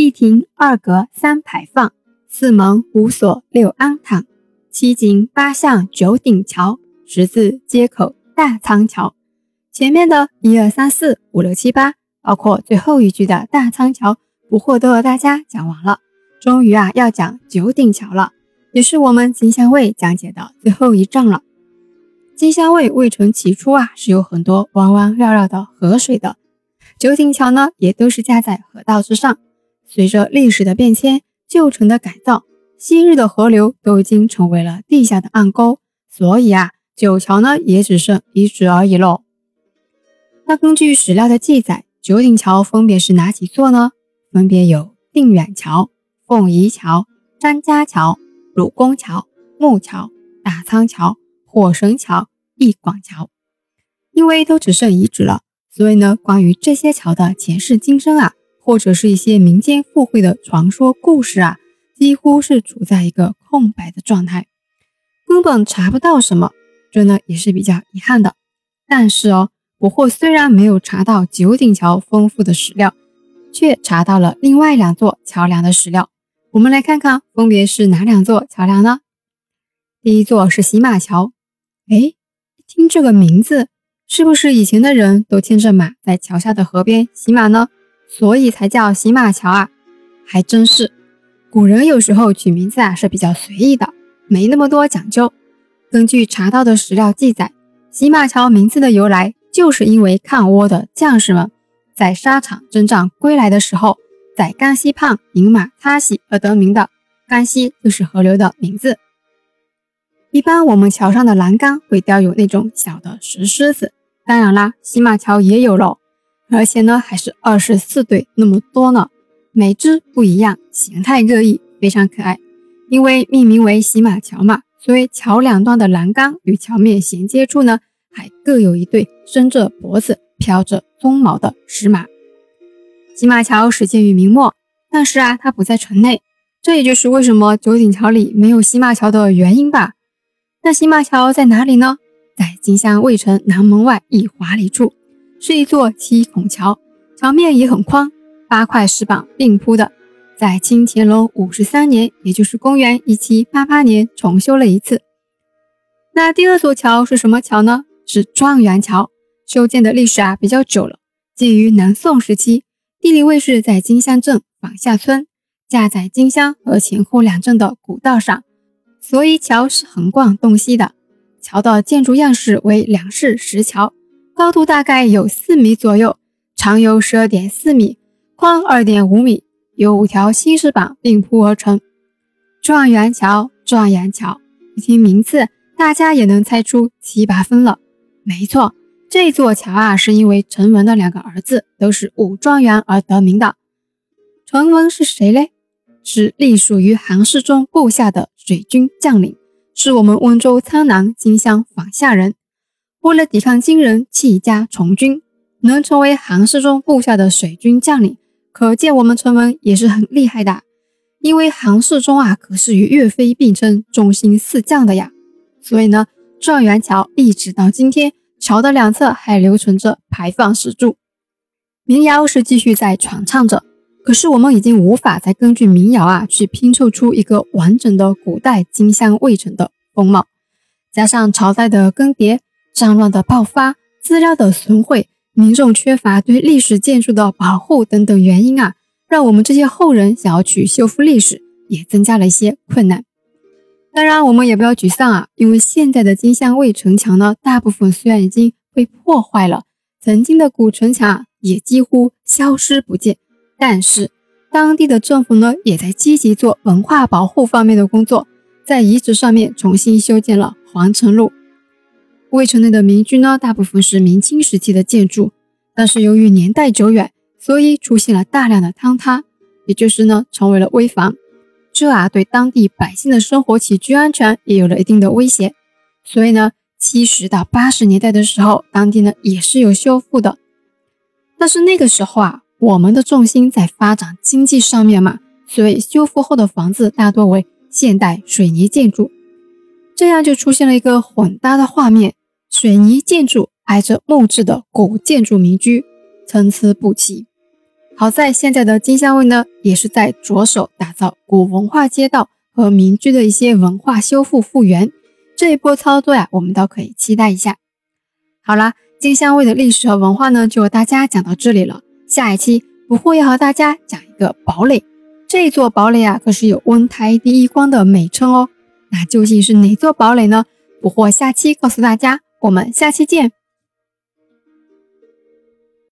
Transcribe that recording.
一亭二阁三排放，四门五锁六安堂，七井八巷九鼎桥，十字街口大仓桥。前面的一二三四五六七八，包括最后一句的大仓桥，不惑都和大家讲完了。终于啊，要讲九鼎桥了，也是我们金乡卫讲解的最后一站了。金乡卫卫城起初啊，是有很多弯弯绕绕的河水的，九鼎桥呢，也都是架在河道之上。随着历史的变迁，旧城的改造，昔日的河流都已经成为了地下的暗沟，所以啊，九桥呢也只剩遗址而已喽。那根据史料的记载，九鼎桥分别是哪几座呢？分别有定远桥、凤仪桥、张家桥、鲁公桥、木桥、大仓桥、火神桥、义广桥。因为都只剩遗址了，所以呢，关于这些桥的前世今生啊。或者是一些民间附会的传说故事啊，几乎是处在一个空白的状态，根本查不到什么，这呢也是比较遗憾的。但是哦，捕获虽然没有查到九鼎桥丰富的史料，却查到了另外两座桥梁的史料。我们来看看，分别是哪两座桥梁呢？第一座是洗马桥。哎，听这个名字，是不是以前的人都牵着马在桥下的河边洗马呢？所以才叫洗马桥啊，还真是。古人有时候取名字啊是比较随意的，没那么多讲究。根据查到的史料记载，洗马桥名字的由来，就是因为抗倭的将士们在沙场征战归来的时候，在干溪畔饮马擦洗而得名的。干溪就是河流的名字。一般我们桥上的栏杆会雕有那种小的石狮子，当然啦，洗马桥也有喽。而且呢，还是二十四对那么多呢，每只不一样，形态各异，非常可爱。因为命名为洗马桥嘛，所以桥两端的栏杆与桥面衔接处呢，还各有一对伸着脖子、飘着鬃毛的石马。洗马桥始建于明末，但是啊，它不在城内，这也就是为什么九鼎桥里没有洗马桥的原因吧。那洗马桥在哪里呢？在金乡卫城南门外一华里处。是一座七孔桥，桥面也很宽，八块石板并铺的，在清乾隆五十三年，也就是公元一七八八年重修了一次。那第二座桥是什么桥呢？是状元桥，修建的历史啊比较久了，建于南宋时期，地理位置在金乡镇坊下村，架在金乡和前后两镇的古道上，所以桥是横贯东西的。桥的建筑样式为两式石桥。高度大概有四米左右，长有十二点四米，宽二点五米，由五条新石板并铺而成。状元桥，状元桥，一听名字，大家也能猜出七八分了。没错，这座桥啊，是因为陈文的两个儿子都是武状元而得名的。陈文是谁嘞？是隶属于韩世忠部下的水军将领，是我们温州苍南金乡坊下人。为了抵抗金人，弃家从军，能成为韩世忠部下的水军将领，可见我们陈文也是很厉害的。因为韩世忠啊，可是与岳飞并称中心四将的呀。所以呢，状元桥一直到今天，桥的两侧还留存着牌坊石柱，民谣是继续在传唱着。可是我们已经无法再根据民谣啊，去拼凑出一个完整的古代金乡卫城的风貌，加上朝代的更迭。战乱的爆发、资料的损毁、民众缺乏对历史建筑的保护等等原因啊，让我们这些后人想要去修复历史，也增加了一些困难。当然，我们也不要沮丧啊，因为现在的金乡卫城墙呢，大部分虽然已经被破坏了，曾经的古城墙也几乎消失不见。但是，当地的政府呢，也在积极做文化保护方面的工作，在遗址上面重新修建了皇城路。卫城内的民居呢，大部分是明清时期的建筑，但是由于年代久远，所以出现了大量的坍塌，也就是呢，成为了危房。这啊，对当地百姓的生活起居安全也有了一定的威胁。所以呢，七十到八十年代的时候，当地呢也是有修复的。但是那个时候啊，我们的重心在发展经济上面嘛，所以修复后的房子大多为现代水泥建筑，这样就出现了一个混搭的画面。水泥建筑挨着木质的古建筑民居，参差不齐。好在现在的金乡卫呢，也是在着手打造古文化街道和民居的一些文化修复复原。这一波操作呀，我们倒可以期待一下。好啦，金乡卫的历史和文化呢，就和大家讲到这里了。下一期不惑要和大家讲一个堡垒，这座堡垒啊，可是有温台第一关的美称哦。那究竟是哪座堡垒呢？不惑下期告诉大家。我们下期见。